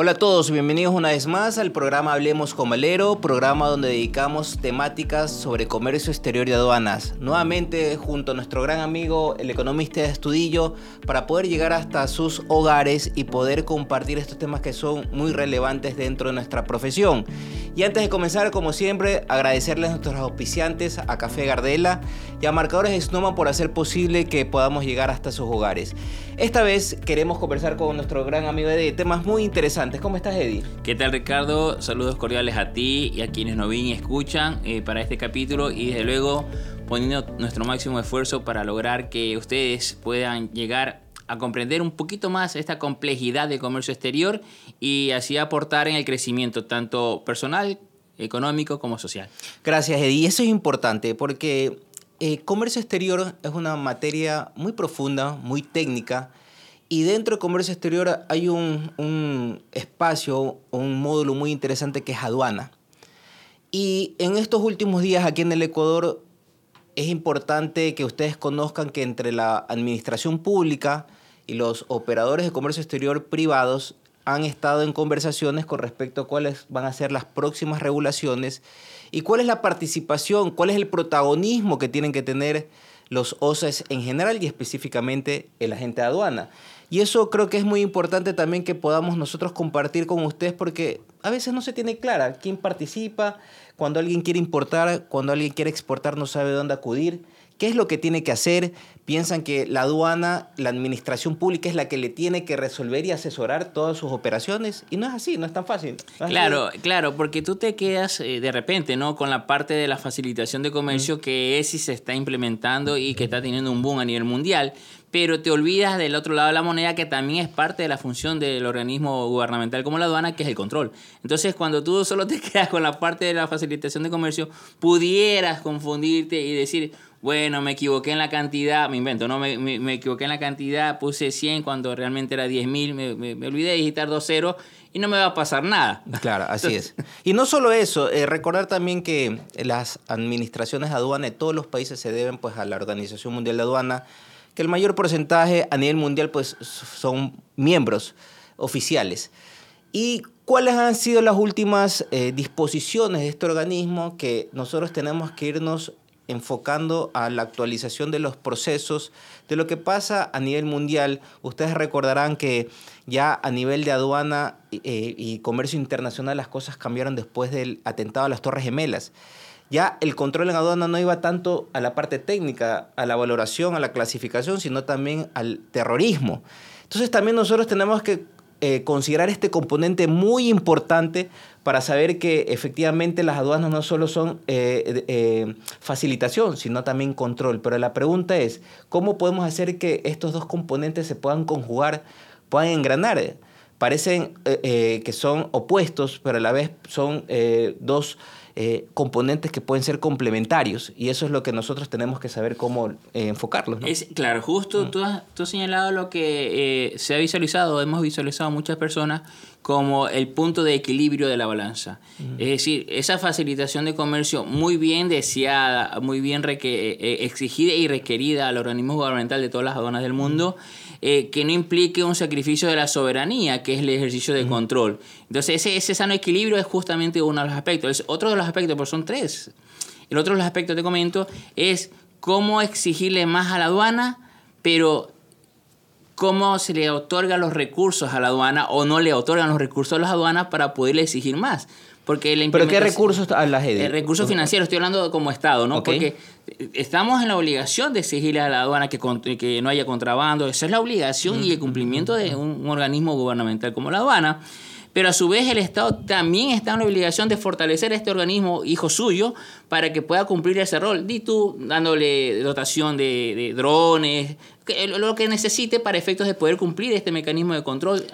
Hola a todos, bienvenidos una vez más al programa Hablemos con Valero, programa donde dedicamos temáticas sobre comercio exterior y aduanas. Nuevamente junto a nuestro gran amigo, el economista Estudillo, para poder llegar hasta sus hogares y poder compartir estos temas que son muy relevantes dentro de nuestra profesión. Y antes de comenzar, como siempre, agradecerles a nuestros auspiciantes, a Café Gardela y a Marcadores Snoma por hacer posible que podamos llegar hasta sus hogares. Esta vez queremos conversar con nuestro gran amigo de temas muy interesantes ¿Cómo estás, Eddie? ¿Qué tal, Ricardo? Saludos cordiales a ti y a quienes nos ven y escuchan eh, para este capítulo y desde luego poniendo nuestro máximo esfuerzo para lograr que ustedes puedan llegar a comprender un poquito más esta complejidad del comercio exterior y así aportar en el crecimiento tanto personal, económico como social. Gracias, Eddie. Eso es importante porque el eh, comercio exterior es una materia muy profunda, muy técnica y dentro de comercio exterior hay un, un espacio, un módulo muy interesante que es aduana. Y en estos últimos días aquí en el Ecuador es importante que ustedes conozcan que entre la administración pública y los operadores de comercio exterior privados han estado en conversaciones con respecto a cuáles van a ser las próximas regulaciones y cuál es la participación, cuál es el protagonismo que tienen que tener los OCEs en general y específicamente el agente de aduana. Y eso creo que es muy importante también que podamos nosotros compartir con ustedes porque a veces no se tiene clara quién participa, cuando alguien quiere importar, cuando alguien quiere exportar no sabe dónde acudir, qué es lo que tiene que hacer, piensan que la aduana, la administración pública es la que le tiene que resolver y asesorar todas sus operaciones y no es así, no es tan fácil. claro, claro, porque tú te quedas eh, de repente, ¿no? Con la parte de la facilitación de comercio que es y se está implementando y que está teniendo un boom a nivel mundial, pero te olvidas del otro lado de la moneda que también es parte de la función del organismo gubernamental como la aduana, que es el control. Entonces, cuando tú solo te quedas con la parte de la facilitación de comercio, pudieras confundirte y decir, bueno, me equivoqué en la cantidad, me invento, ¿no? Me, me, equivoqué en la cantidad, puse 100 cuando realmente era 10 mil, me, me, olvidé de digitar dos ceros y no me va a pasar nada. Claro, así es. Y no solo eso, eh, recordar también que las administraciones de aduana de todos los países se deben pues a la Organización Mundial de Aduana, que el mayor porcentaje a nivel mundial pues son miembros oficiales. ¿Y cuáles han sido las últimas eh, disposiciones de este organismo que nosotros tenemos que irnos enfocando a la actualización de los procesos, de lo que pasa a nivel mundial? Ustedes recordarán que ya a nivel de aduana eh, y comercio internacional las cosas cambiaron después del atentado a las Torres Gemelas ya el control en aduana no iba tanto a la parte técnica, a la valoración, a la clasificación, sino también al terrorismo. Entonces también nosotros tenemos que eh, considerar este componente muy importante para saber que efectivamente las aduanas no solo son eh, eh, facilitación, sino también control. Pero la pregunta es, ¿cómo podemos hacer que estos dos componentes se puedan conjugar, puedan engranar? Parecen que son opuestos, pero a la vez son dos eh, componentes que pueden ser complementarios y eso es lo que nosotros tenemos que saber cómo eh, enfocarlos. Es, claro, justo mm. tú, has, tú, has, señalado lo que eh, se ha visualizado, hemos visualizado muchas personas como el punto de equilibrio de la balanza. Es decir, esa facilitación de comercio muy bien deseada, muy bien exigida y requerida al organismo gubernamental de todas las aduanas del mundo. Eh, que no implique un sacrificio de la soberanía, que es el ejercicio de control. Entonces, ese, ese sano equilibrio es justamente uno de los aspectos. otro de los aspectos, pues son tres. El otro de los aspectos, te comento, es cómo exigirle más a la aduana, pero cómo se le otorgan los recursos a la aduana o no le otorgan los recursos a las aduanas para poderle exigir más. Porque ¿Pero qué recursos hablas de? El recurso financiero, estoy hablando como Estado, ¿no? Porque estamos en la obligación de exigirle a la aduana que, que no haya contrabando. Esa es la obligación y el cumplimiento de un, organismo gubernamental como la aduana pero a su vez el Estado también está en la obligación de fortalecer este organismo hijo suyo para que pueda cumplir ese rol. Di tú dándole dotación de, drones, lo que necesite para efectos de poder cumplir este mecanismo de control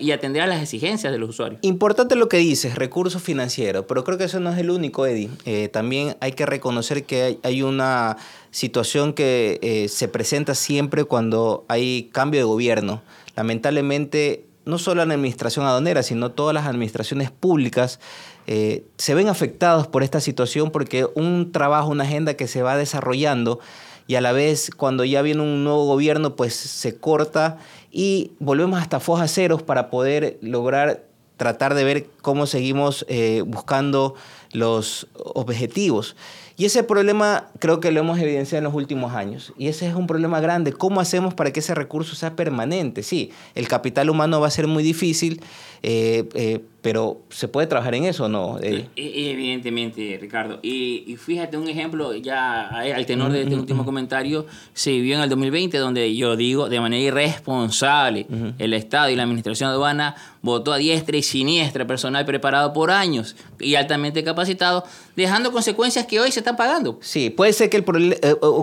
y atender a las exigencias de los usuarios. Importante lo que dices, recursos financieros, pero creo que eso no es el único, Eddie. Eh, también hay que reconocer que hay, una situación que eh, se presenta siempre cuando hay cambio de gobierno. Lamentablemente no solo la administración aduanera, sino todas las administraciones públicas eh, se ven afectados por esta situación porque un trabajo, una agenda que se va desarrollando y a la vez cuando ya viene un nuevo gobierno pues se corta y volvemos hasta fojas ceros para poder lograr tratar de ver cómo seguimos eh, buscando los objetivos. Y ese problema creo que lo hemos evidenciado en los últimos años. Y ese es un problema grande. ¿Cómo hacemos para que ese recurso sea permanente? Sí, el capital humano va a ser muy difícil, eh, eh, pero ¿se puede trabajar en eso o no? Eh, evidentemente, Ricardo. Y, fíjate un ejemplo, ya al tenor de este último comentario, se vivió en el 2020, donde yo digo, de manera irresponsable, el Estado y la Administración Aduana votó a diestra y siniestra personal preparado por años y altamente capacitado, dejando consecuencias que hoy se están pagando. Sí, puede ser que el problema,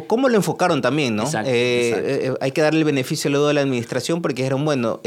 cómo lo enfocaron también, ¿no? hay que darle el beneficio luego a la administración porque dijeron, bueno,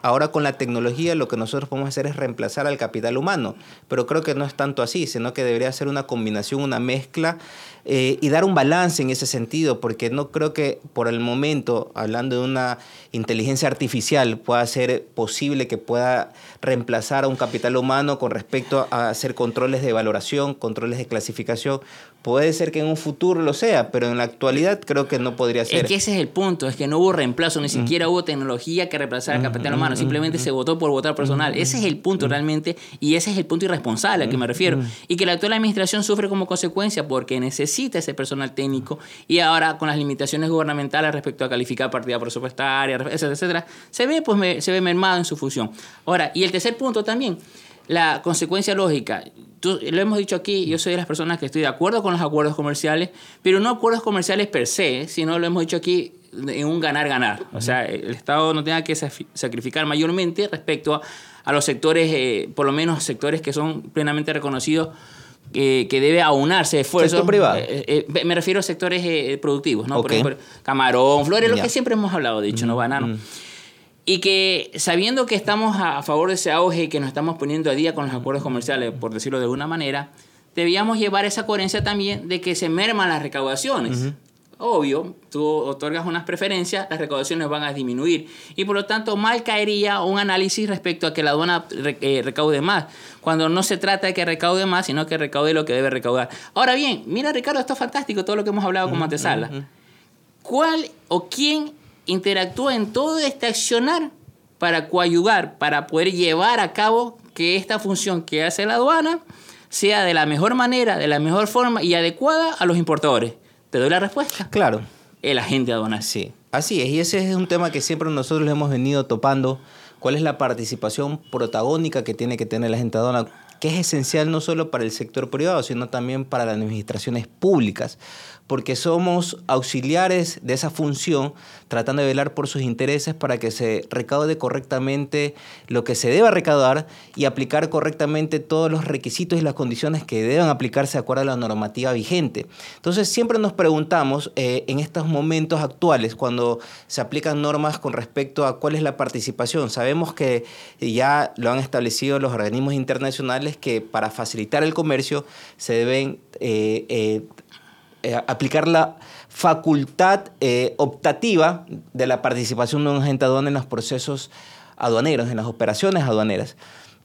ahora con la tecnología lo que nosotros podemos hacer es reemplazar al capital humano, pero creo que no es tanto así, sino que debería ser una combinación, una mezcla eh, y dar un balance en ese sentido, porque no creo que por el momento, hablando de una inteligencia artificial, pueda ser posible que pueda reemplazar a un capital humano con respecto a hacer controles de valoración, controles de clasificación. Puede ser que en un futuro lo sea, pero en la actualidad creo que no podría ser. Es que ese es el punto, es que no hubo reemplazo, ni siquiera hubo tecnología que reemplazara al capital humano, simplemente se votó por votar personal. Ese es el punto realmente y ese es el punto irresponsable al que me refiero. Y que la actual administración sufre como consecuencia porque necesita ese personal técnico y ahora con las limitaciones gubernamentales respecto a calificar partida presupuestaria, etcétera, etcétera, se ve, pues, se ve mermado en su función. Ahora, y el tercer punto también, la consecuencia lógica. Lo hemos dicho aquí, yo soy de las personas que estoy de acuerdo con los acuerdos comerciales, pero no acuerdos comerciales per se, sino lo hemos dicho aquí en un ganar-ganar. O sea, el Estado no tenga que sacrificar mayormente respecto a, los sectores, eh, por lo menos sectores que son plenamente reconocidos que debe aunarse esfuerzos. ¿Sector privado? Eh, eh, me refiero a sectores productivos, ¿no? Por ejemplo, camarón, flores, lo que siempre hemos hablado, de hecho, ¿no? Banano. Y que sabiendo que estamos a favor de ese auge y que nos estamos poniendo a día con los acuerdos comerciales, por decirlo de alguna manera, debíamos llevar esa coherencia también de que se merman las recaudaciones. Obvio, tú otorgas unas preferencias, las recaudaciones van a disminuir. Y por lo tanto, mal caería un análisis respecto a que la aduana eh, recaude más, cuando no se trata de que recaude más, sino que recaude lo que debe recaudar. Ahora bien, mira Ricardo, esto es fantástico, todo lo que hemos hablado con antesala. ¿Cuál o quién interactúa en todo este accionar para coayugar, para poder llevar a cabo que esta función que hace la aduana sea de la mejor manera, de la mejor forma y adecuada a los importadores. ¿Te doy la respuesta? Claro. El agente aduanal. Sí, así es. Y ese es un tema que siempre nosotros hemos venido topando. ¿Cuál es la participación protagónica que tiene que tener la agente aduanal? Que es esencial no solo para el sector privado, sino también para las administraciones públicas porque somos auxiliares de esa función, tratando de velar por sus intereses para que se recaude correctamente lo que se deba recaudar y aplicar correctamente todos los requisitos y las condiciones que deban aplicarse de acuerdo a la normativa vigente. Entonces siempre nos preguntamos eh, en estos momentos actuales, cuando se aplican normas con respecto a cuál es la participación, sabemos que ya lo han establecido los organismos internacionales que para facilitar el comercio se deben eh, eh, eh, aplicar la facultad optativa de la participación de un agente aduanero en los procesos aduaneros, en las operaciones aduaneras.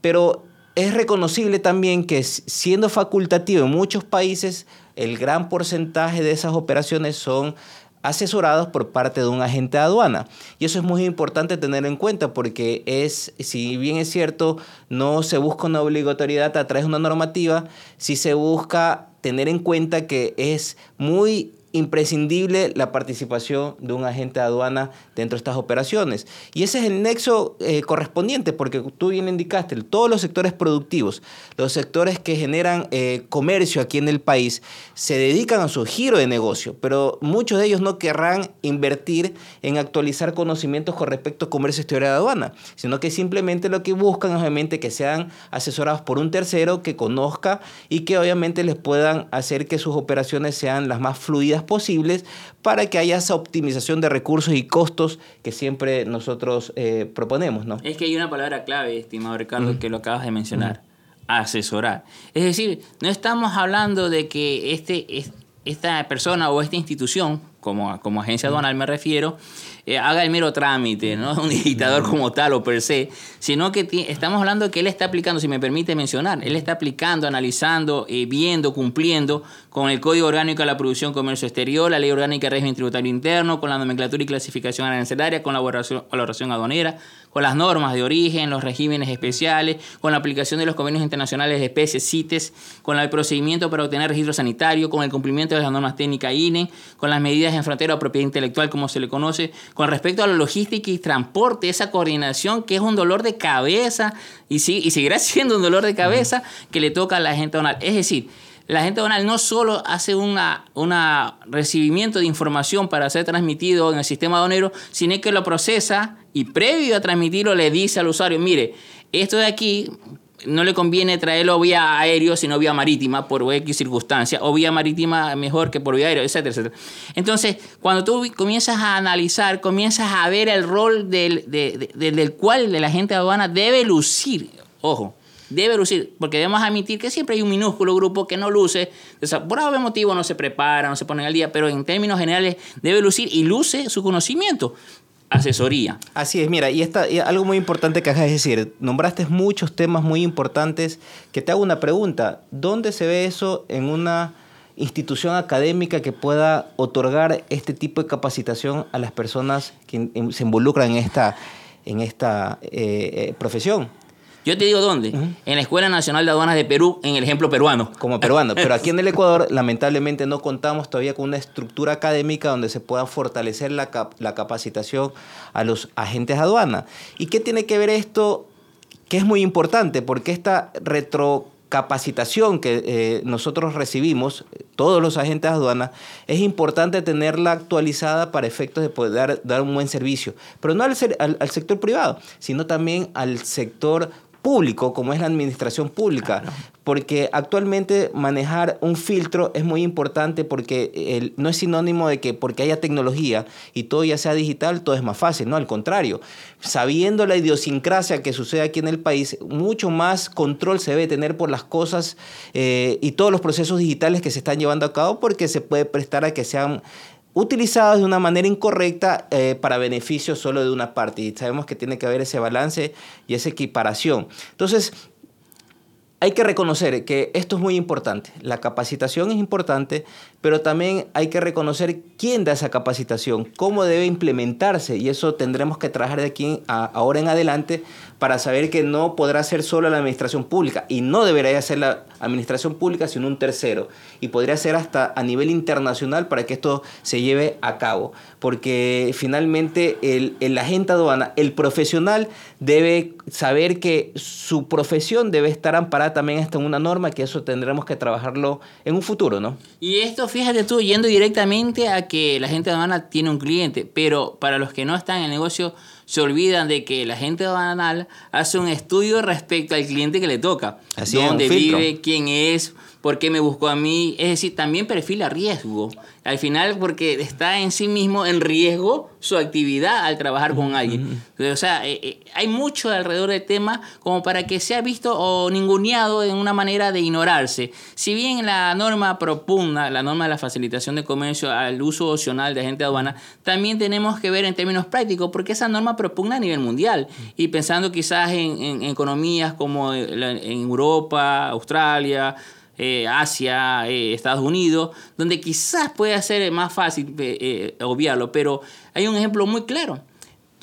Pero es reconocible también que siendo facultativo en muchos países, el gran porcentaje de esas operaciones son asesorados por parte de un agente de aduana. Y eso es muy importante tener en cuenta porque es, si bien es cierto, no se busca una obligatoriedad a través de una normativa, sí se busca tener en cuenta que es muy imprescindible la participación de un agente de aduana dentro de estas operaciones. Y ese es el nexo eh, correspondiente, porque tú bien indicaste, todos los sectores productivos, los sectores que generan eh, comercio aquí en el país, se dedican a su giro de negocio, pero muchos de ellos no querrán invertir en actualizar conocimientos con respecto a comercio exterior de aduana, sino que simplemente lo que buscan obviamente que sean asesorados por un tercero que conozca y que obviamente les puedan hacer que sus operaciones sean las más fluidas posibles para que haya esa optimización de recursos y costos que siempre nosotros eh, proponemos. ¿no? Es que hay una palabra clave, estimado Ricardo, que lo acabas de mencionar, asesorar. Es decir, no estamos hablando de que este, esta persona o esta institución, como, como agencia aduanal me refiero, eh, haga el mero trámite, no un digitador como tal o per se, sino que estamos hablando de que él está aplicando, si me permite mencionar, él está aplicando, analizando, eh, viendo, cumpliendo con el Código Orgánico de la Producción Comercio Exterior, la Ley Orgánica de Régimen Tributario Interno, con la nomenclatura y clasificación arancelaria, con la valoración, valoración aduanera, con las normas de origen, los regímenes especiales, con la aplicación de los convenios internacionales de especies, CITES, con el procedimiento para obtener registro sanitario, con el cumplimiento de las normas técnicas INE, con las medidas en frontera o propiedad intelectual, como se le conoce, con respecto a la logística y transporte, esa coordinación que es un dolor de cabeza y, sí, y seguirá siendo un dolor de cabeza que le toca a la gente donal. Es decir, la gente donal no solo hace un una recibimiento de información para ser transmitido en el sistema donero, sino que lo procesa y previo a transmitirlo le dice al usuario, mire, esto de aquí no le conviene traerlo vía aéreo, sino vía marítima, por X circunstancia, o vía marítima mejor que por vía aérea, etcétera, etcétera. Entonces, cuando tú comienzas a analizar, comienzas a ver el rol del, del cual la gente aduana debe lucir, ojo, debe lucir, porque debemos admitir que siempre hay un minúsculo grupo que no luce, por algún motivo no se prepara, no se pone al día, pero en términos generales debe lucir y luce su conocimiento. Asesoría. Así es, mira, y, esta, algo muy importante que acá es decir, nombraste muchos temas muy importantes, que te hago una pregunta, ¿dónde se ve eso en una institución académica que pueda otorgar este tipo de capacitación a las personas que se involucran en esta, en esta eh, eh, profesión? Yo te digo dónde. En la Escuela Nacional de Aduanas de Perú, en el ejemplo peruano. Como peruano. Pero aquí en el Ecuador, lamentablemente, no contamos todavía con una estructura académica donde se pueda fortalecer la, la capacitación a los agentes de aduana. ¿Y qué tiene que ver esto? Que es muy importante, porque esta retro capacitación que eh, nosotros recibimos, todos los agentes de aduana, es importante tenerla actualizada para efectos de poder dar, un buen servicio, pero no al, al sector privado, sino también al sector público como es la administración pública, porque actualmente manejar un filtro es muy importante porque no es sinónimo de que porque haya tecnología y todo ya sea digital, todo es más fácil, no, al contrario, sabiendo la idiosincrasia que sucede aquí en el país, mucho más control se debe tener por las cosas eh, y todos los procesos digitales que se están llevando a cabo porque se puede prestar a que sean utilizados de una manera incorrecta eh, para beneficio solo de una parte. Y sabemos que tiene que haber ese balance y esa equiparación. Entonces, hay que reconocer que esto es muy importante. La capacitación es importante, pero también hay que reconocer quién da esa capacitación, cómo debe implementarse y eso tendremos que trabajar de aquí a, ahora en adelante para saber que no podrá ser solo la administración pública y no debería ser la administración pública sino un tercero y podría ser hasta a nivel internacional para que esto se lleve a cabo porque finalmente el, el agente aduana, el profesional debe saber que su profesión debe estar amparada también hasta en una norma que eso tendremos que trabajarlo en un futuro, ¿no? Y esto, fíjate tú, yendo directamente a que la gente aduana tiene un cliente, pero para los que no están en el negocio, se olvidan de que la gente aduanal hace un estudio respecto al cliente que le toca. Así dónde vive, quién es, por qué me buscó a mí. Es decir, también perfila riesgo. Al final, porque está en sí mismo en riesgo su actividad al trabajar con alguien. O sea, eh, eh, hay mucho alrededor del tema como para que sea visto o ninguneado en una manera de ignorarse. Si bien la norma propugna, la norma de la facilitación de comercio al uso opcional de agente aduana, también tenemos que ver en términos prácticos porque esa norma propugna a nivel mundial. Y pensando quizás en, economías como en Europa, Australia, eh, Asia, eh, Estados Unidos, donde quizás pueda ser más fácil eh, obviarlo, pero hay un ejemplo muy claro.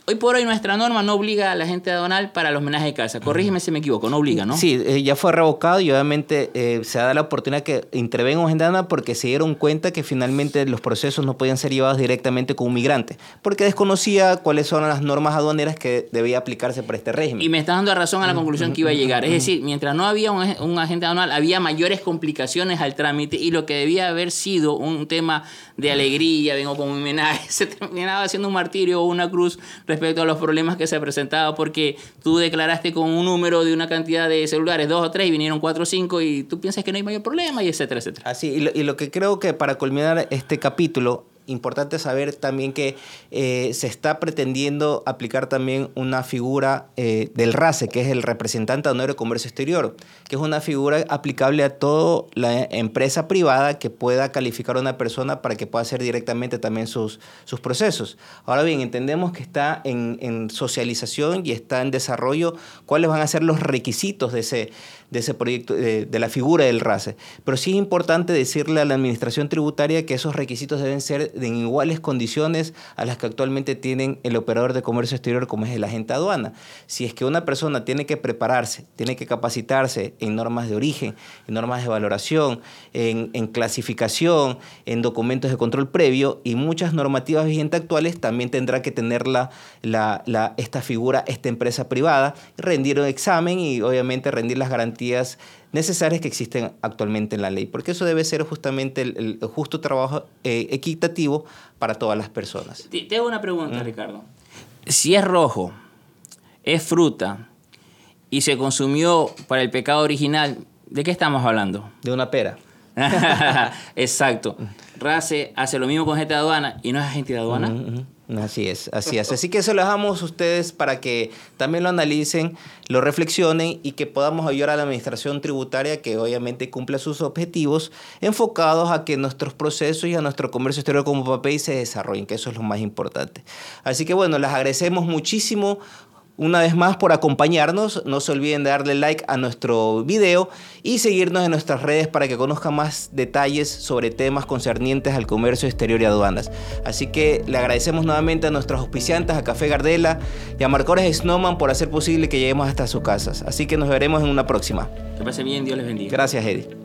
Hoy por hoy nuestra norma no obliga a la gente aduanal para los homenajes de casa. Corrígeme si me equivoco, no obliga, ¿no? Sí, eh, ya fue revocado y obviamente eh, se da la oportunidad que intervenga un gente aduanal porque se dieron cuenta que finalmente los procesos no podían ser llevados directamente con un migrante, porque desconocía cuáles son las normas aduaneras que debía aplicarse para este régimen. Y me está dando razón a la conclusión que iba a llegar. Es decir, mientras no había un, un agente aduanal, había mayores complicaciones al trámite y lo que debía haber sido un tema de alegría, vengo con un homenaje, se terminaba haciendo un martirio o una cruz respecto a los problemas que se presentaba porque tú declaraste con un número de una cantidad de celulares, dos o tres, y vinieron cuatro o cinco, y tú piensas que no hay mayor problema, y etcétera, etcétera. Así, y lo, y lo que creo que para culminar este capítulo importante saber también que eh, se está pretendiendo aplicar también una figura eh, del RACE, que es el representante de de comercio exterior, que es una figura aplicable a toda la empresa privada que pueda calificar a una persona para que pueda hacer directamente también sus, sus procesos. Ahora bien, entendemos que está en socialización y está en desarrollo cuáles van a ser los requisitos de ese, de ese proyecto, de, la figura del RACE. Pero sí es importante decirle a la administración tributaria que esos requisitos deben ser en iguales condiciones a las que actualmente tienen el operador de comercio exterior como es el agente aduana. Si es que una persona tiene que prepararse, tiene que capacitarse en normas de origen, en normas de valoración, en, clasificación, en documentos de control previo y muchas normativas vigentes actuales, también tendrá que tener la, esta figura, esta empresa privada, rendir un examen y obviamente rendir las garantías necesarias que existen actualmente en la ley, porque eso debe ser justamente el, justo trabajo eh, equitativo para todas las personas. Te, hago una pregunta, Ricardo. Si es rojo, es fruta y se consumió para el pecado original, ¿de qué estamos hablando? De una pera. Exacto. RACE hace lo mismo con gente de aduana y no es agente de aduana. Así es, así es. Así que eso lo dejamos a ustedes para que también lo analicen, lo reflexionen y que podamos ayudar a la administración tributaria que obviamente cumpla sus objetivos enfocados a que nuestros procesos y a nuestro comercio exterior como papel se desarrollen, que eso es lo más importante. Así que bueno, les agradecemos muchísimo una vez más por acompañarnos. No se olviden de darle like a nuestro video y seguirnos en nuestras redes para que conozcan más detalles sobre temas concernientes al comercio exterior y aduanas. Así que le agradecemos nuevamente a nuestros auspiciantes, a Café Gardela y a Marcores Snowman por hacer posible que lleguemos hasta sus casas. Así que nos veremos en una próxima. Que pase bien, Dios les bendiga. Gracias, Eddie.